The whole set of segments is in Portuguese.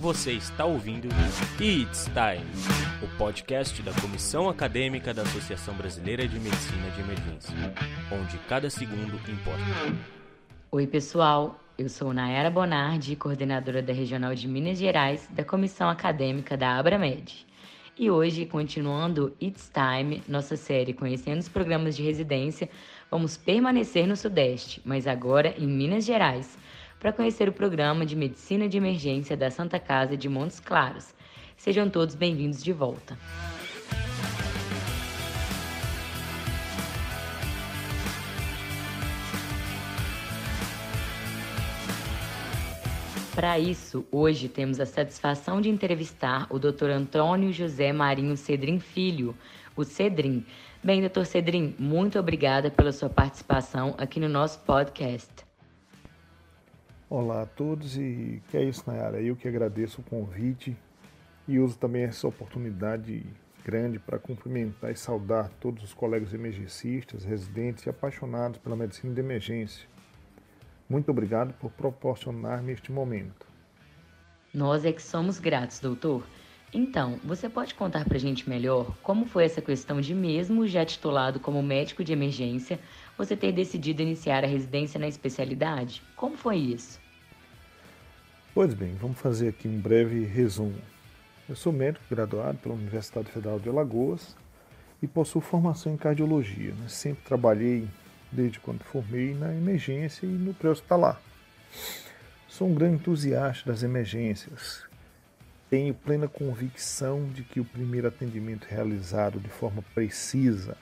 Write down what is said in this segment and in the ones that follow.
Você está ouvindo It's Time, o podcast da Comissão Acadêmica da Associação Brasileira de Medicina de Emergência, onde cada segundo importa. Oi, pessoal. Eu sou Nayara Bonardi, coordenadora da Regional de Minas Gerais da Comissão Acadêmica da Abramed. E hoje, continuando It's Time, nossa série Conhecendo os Programas de Residência, vamos permanecer no Sudeste, mas agora em Minas Gerais para conhecer o programa de Medicina de Emergência da Santa Casa de Montes Claros. Sejam todos bem-vindos de volta. Para isso, hoje temos a satisfação de entrevistar o Dr. Antônio José Marinho Cedrin Filho, o Cedrin. Bem, doutor Cedrin, muito obrigada pela sua participação aqui no nosso podcast. Olá a todos e que é isso, Nayara. Eu que agradeço o convite e uso também essa oportunidade grande para cumprimentar e saudar todos os colegas emergencistas, residentes e apaixonados pela medicina de emergência. Muito obrigado por proporcionar-me este momento. Nós é que somos gratos, doutor. Então, você pode contar para a gente melhor como foi essa questão de, mesmo já titulado como médico de emergência, você ter decidido iniciar a residência na especialidade? Como foi isso? Pois bem, vamos fazer aqui um breve resumo. Eu sou médico graduado pela Universidade Federal de Alagoas e possuo formação em cardiologia. Né? Sempre trabalhei, desde quando formei, na emergência e no pré-hospitalar. Sou um grande entusiasta das emergências. Tenho plena convicção de que o primeiro atendimento realizado de forma precisa,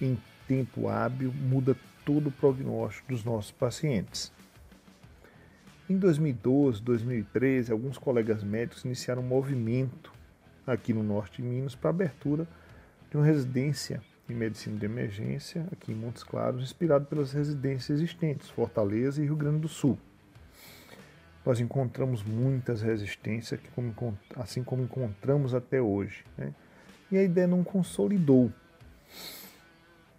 em tempo hábil muda todo o prognóstico dos nossos pacientes. Em 2012, 2013, alguns colegas médicos iniciaram um movimento aqui no norte de Minas para a abertura de uma residência em medicina de emergência aqui em Montes Claros, inspirado pelas residências existentes, Fortaleza e Rio Grande do Sul. Nós encontramos muitas resistências, assim como encontramos até hoje. Né? E a ideia não consolidou.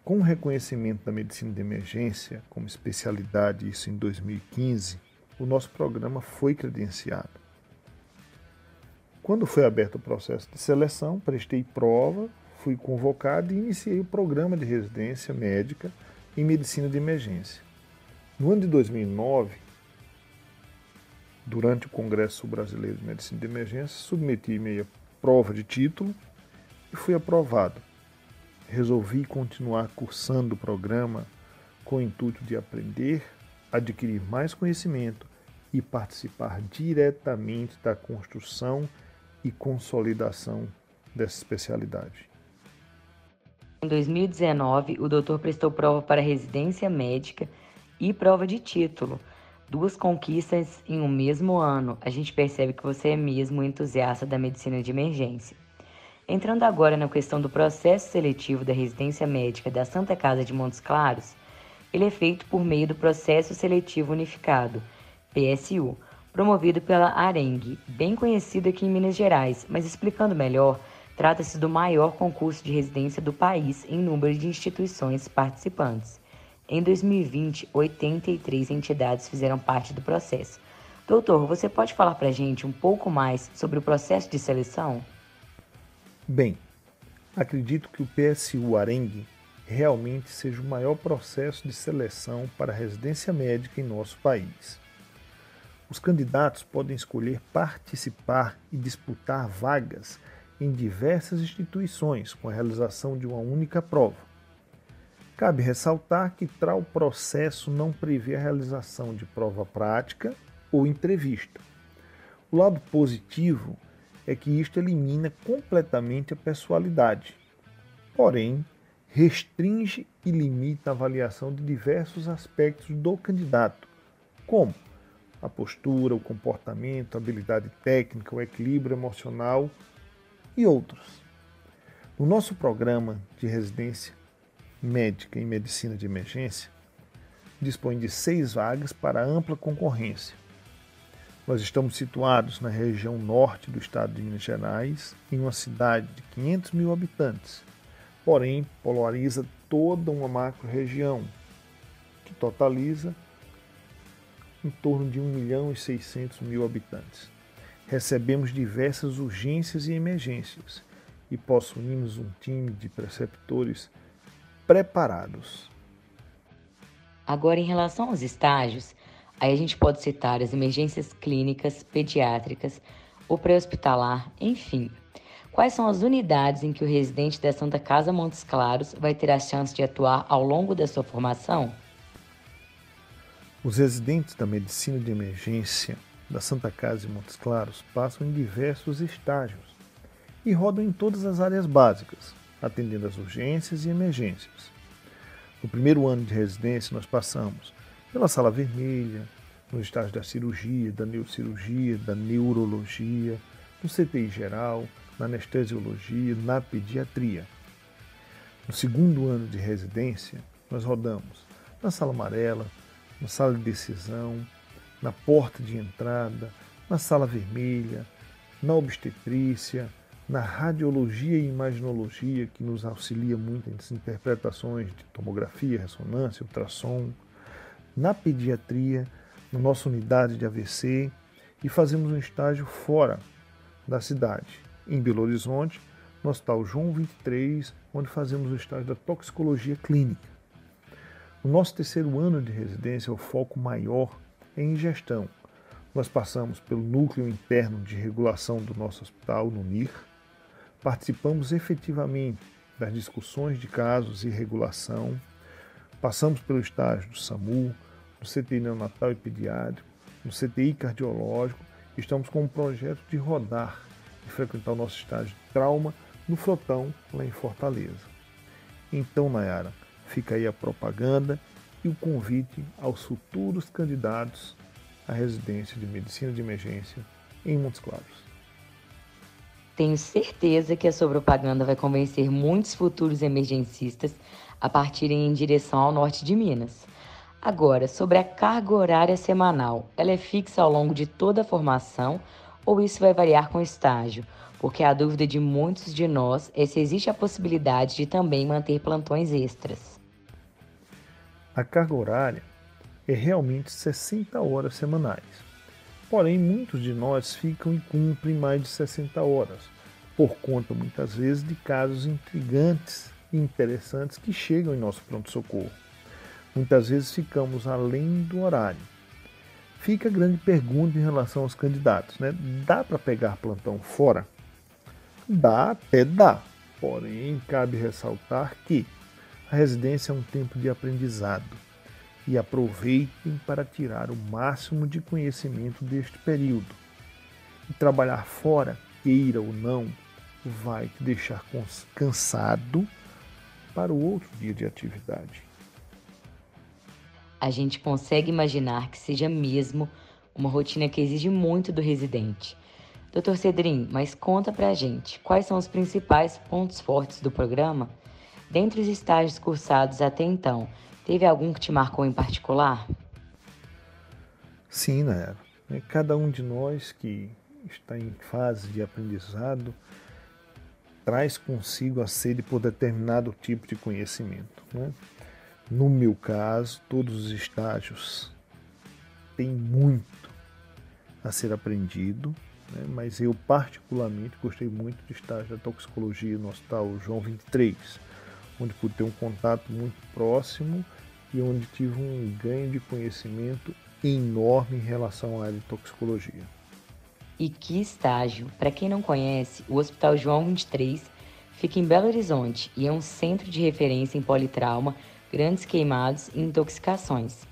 Com o reconhecimento da medicina de emergência como especialidade, isso em 2015, o nosso programa foi credenciado. Quando foi aberto o processo de seleção, prestei prova, fui convocado e iniciei o programa de residência médica em medicina de emergência. No ano de 2009, durante o Congresso Brasileiro de Medicina de Emergência, submeti meia prova de título e fui aprovado resolvi continuar cursando o programa com o intuito de aprender, adquirir mais conhecimento e participar diretamente da construção e consolidação dessa especialidade. Em 2019, o doutor prestou prova para residência médica e prova de título. Duas conquistas em um mesmo ano. A gente percebe que você é mesmo entusiasta da medicina de emergência. Entrando agora na questão do processo seletivo da residência médica da Santa Casa de Montes Claros, ele é feito por meio do Processo Seletivo Unificado, PSU, promovido pela Arengue, bem conhecido aqui em Minas Gerais, mas explicando melhor, trata-se do maior concurso de residência do país em número de instituições participantes. Em 2020, 83 entidades fizeram parte do processo. Doutor, você pode falar para a gente um pouco mais sobre o processo de seleção? Bem, acredito que o PSU Arengue realmente seja o maior processo de seleção para a residência médica em nosso país. Os candidatos podem escolher participar e disputar vagas em diversas instituições com a realização de uma única prova. Cabe ressaltar que tal processo não prevê a realização de prova prática ou entrevista. O lado positivo é que isto elimina completamente a pessoalidade, porém restringe e limita a avaliação de diversos aspectos do candidato, como a postura, o comportamento, a habilidade técnica, o equilíbrio emocional e outros. No nosso programa de residência médica em medicina de emergência, dispõe de seis vagas para ampla concorrência, nós estamos situados na região norte do estado de Minas Gerais, em uma cidade de 500 mil habitantes, porém polariza toda uma macro-região, que totaliza em torno de 1 milhão e 600 mil habitantes. recebemos diversas urgências e emergências e possuímos um time de preceptores preparados. Agora, em relação aos estágios, aí a gente pode citar as emergências clínicas, pediátricas, o pré-hospitalar, enfim. Quais são as unidades em que o residente da Santa Casa Montes Claros vai ter a chance de atuar ao longo da sua formação? Os residentes da medicina de emergência da Santa Casa de Montes Claros passam em diversos estágios e rodam em todas as áreas básicas, atendendo às urgências e emergências. No primeiro ano de residência, nós passamos pela sala vermelha, no estágio da cirurgia, da neurocirurgia, da neurologia, no CTI geral, na anestesiologia, na pediatria. No segundo ano de residência, nós rodamos na sala amarela, na sala de decisão, na porta de entrada, na sala vermelha, na obstetrícia, na radiologia e imaginologia, que nos auxilia muito nas interpretações de tomografia, ressonância, ultrassom, na pediatria, na nossa unidade de AVC e fazemos um estágio fora da cidade, em Belo Horizonte, no Hospital João 23, onde fazemos o estágio da toxicologia clínica. No nosso terceiro ano de residência, o foco maior é em gestão. Nós passamos pelo núcleo interno de regulação do nosso hospital, no NIR, participamos efetivamente das discussões de casos e regulação, passamos pelo estágio do SAMU, no CTI neonatal e pediátrico, no CTI cardiológico, estamos com um projeto de rodar e frequentar o nosso estágio de trauma no Frotão, lá em Fortaleza. Então, Nayara, Fica aí a propaganda e o convite aos futuros candidatos à residência de medicina de emergência em Montes Claros. Tenho certeza que a propaganda vai convencer muitos futuros emergencistas a partirem em direção ao norte de Minas. Agora, sobre a carga horária semanal, ela é fixa ao longo de toda a formação ou isso vai variar com o estágio? Porque a dúvida de muitos de nós é se existe a possibilidade de também manter plantões extras. A carga horária é realmente 60 horas semanais. Porém, muitos de nós ficam e cumprem mais de 60 horas, por conta muitas vezes de casos intrigantes e interessantes que chegam em nosso pronto-socorro. Muitas vezes ficamos além do horário. Fica a grande pergunta em relação aos candidatos, né? Dá para pegar plantão fora? Dá, até dá. Porém, cabe ressaltar que a residência é um tempo de aprendizado e aproveitem para tirar o máximo de conhecimento deste período. E trabalhar fora, queira ou não, vai te deixar cansado para o outro dia de atividade. A gente consegue imaginar que seja mesmo uma rotina que exige muito do residente. Doutor Cedrin, mas conta pra gente, quais são os principais pontos fortes do programa? Dentre os estágios cursados até então, teve algum que te marcou em particular? Sim, Nayara. É, cada um de nós que está em fase de aprendizado traz consigo a sede por determinado tipo de conhecimento. Né? No meu caso, todos os estágios têm muito a ser aprendido, né? mas eu particularmente gostei muito do estágio da toxicologia no Hospital João 23 onde pude ter um contato muito próximo e onde tive um ganho de conhecimento enorme em relação à área de toxicologia. E que estágio! Para quem não conhece, o Hospital João 23 fica em Belo Horizonte e é um centro de referência em politrauma, grandes queimados e intoxicações.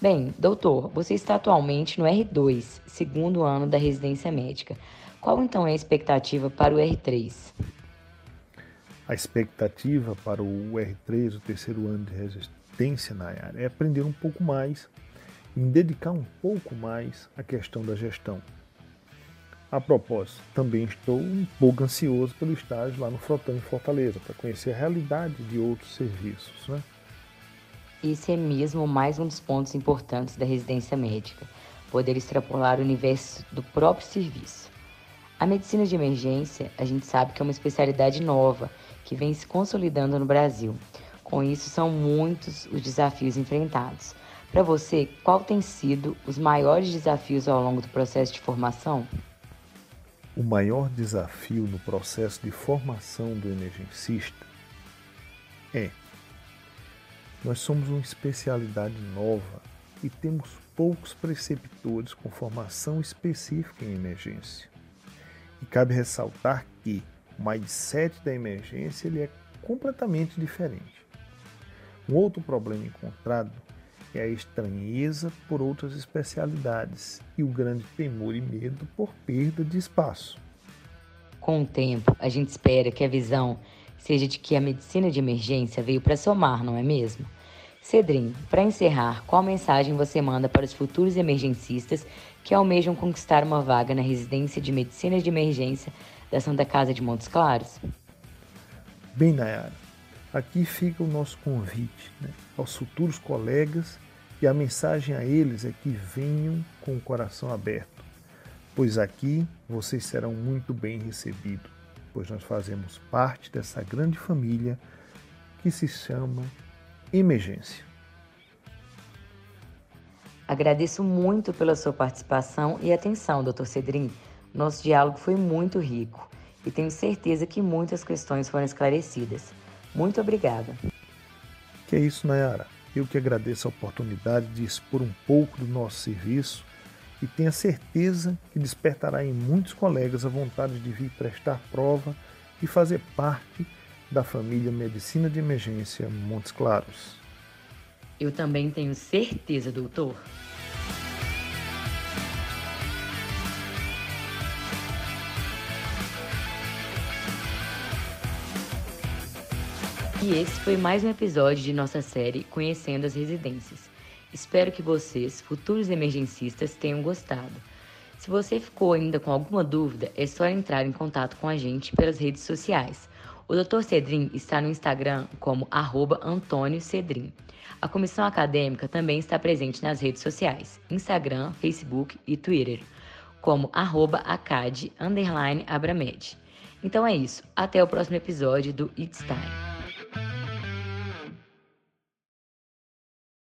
Bem, doutor, você está atualmente no R2, segundo ano da residência médica. Qual então é a expectativa para o R3? A expectativa para o R3, o terceiro ano de resistência na área, é aprender um pouco mais e dedicar um pouco mais à questão da gestão. A propósito, também estou um pouco ansioso pelo estágio lá no Frotão em Fortaleza, para conhecer a realidade de outros serviços. Né? Esse é mesmo mais um dos pontos importantes da residência médica, poder extrapolar o universo do próprio serviço. A medicina de emergência, a gente sabe que é uma especialidade nova que vem se consolidando no Brasil. Com isso, são muitos os desafios enfrentados. Para você, qual tem sido os maiores desafios ao longo do processo de formação? O maior desafio no processo de formação do emergencista é: nós somos uma especialidade nova e temos poucos preceptores com formação específica em emergência. E cabe ressaltar que o mindset da emergência ele é completamente diferente. Um outro problema encontrado é a estranheza por outras especialidades e o grande temor e medo por perda de espaço. Com o tempo, a gente espera que a visão seja de que a medicina de emergência veio para somar, não é mesmo? Cedrim, para encerrar, qual mensagem você manda para os futuros emergencistas que almejam conquistar uma vaga na residência de medicina de emergência da Santa Casa de Montes Claros? Bem, Nayara, aqui fica o nosso convite né, aos futuros colegas e a mensagem a eles é que venham com o coração aberto, pois aqui vocês serão muito bem recebidos, pois nós fazemos parte dessa grande família que se chama emergência. Agradeço muito pela sua participação e atenção, Dr. Cedrin. Nosso diálogo foi muito rico e tenho certeza que muitas questões foram esclarecidas. Muito obrigada. Que é isso, Nayara. Eu que agradeço a oportunidade de expor um pouco do nosso serviço e tenho certeza que despertará em muitos colegas a vontade de vir prestar prova e fazer parte da família Medicina de Emergência Montes Claros. Eu também tenho certeza, doutor. E esse foi mais um episódio de nossa série Conhecendo as Residências. Espero que vocês, futuros emergencistas, tenham gostado. Se você ficou ainda com alguma dúvida, é só entrar em contato com a gente pelas redes sociais. O Dr. Cedrin está no Instagram como arroba Antônio Cedrin. A comissão acadêmica também está presente nas redes sociais, Instagram, Facebook e Twitter, como arroba acad, Abramed. Então é isso, até o próximo episódio do It's Time.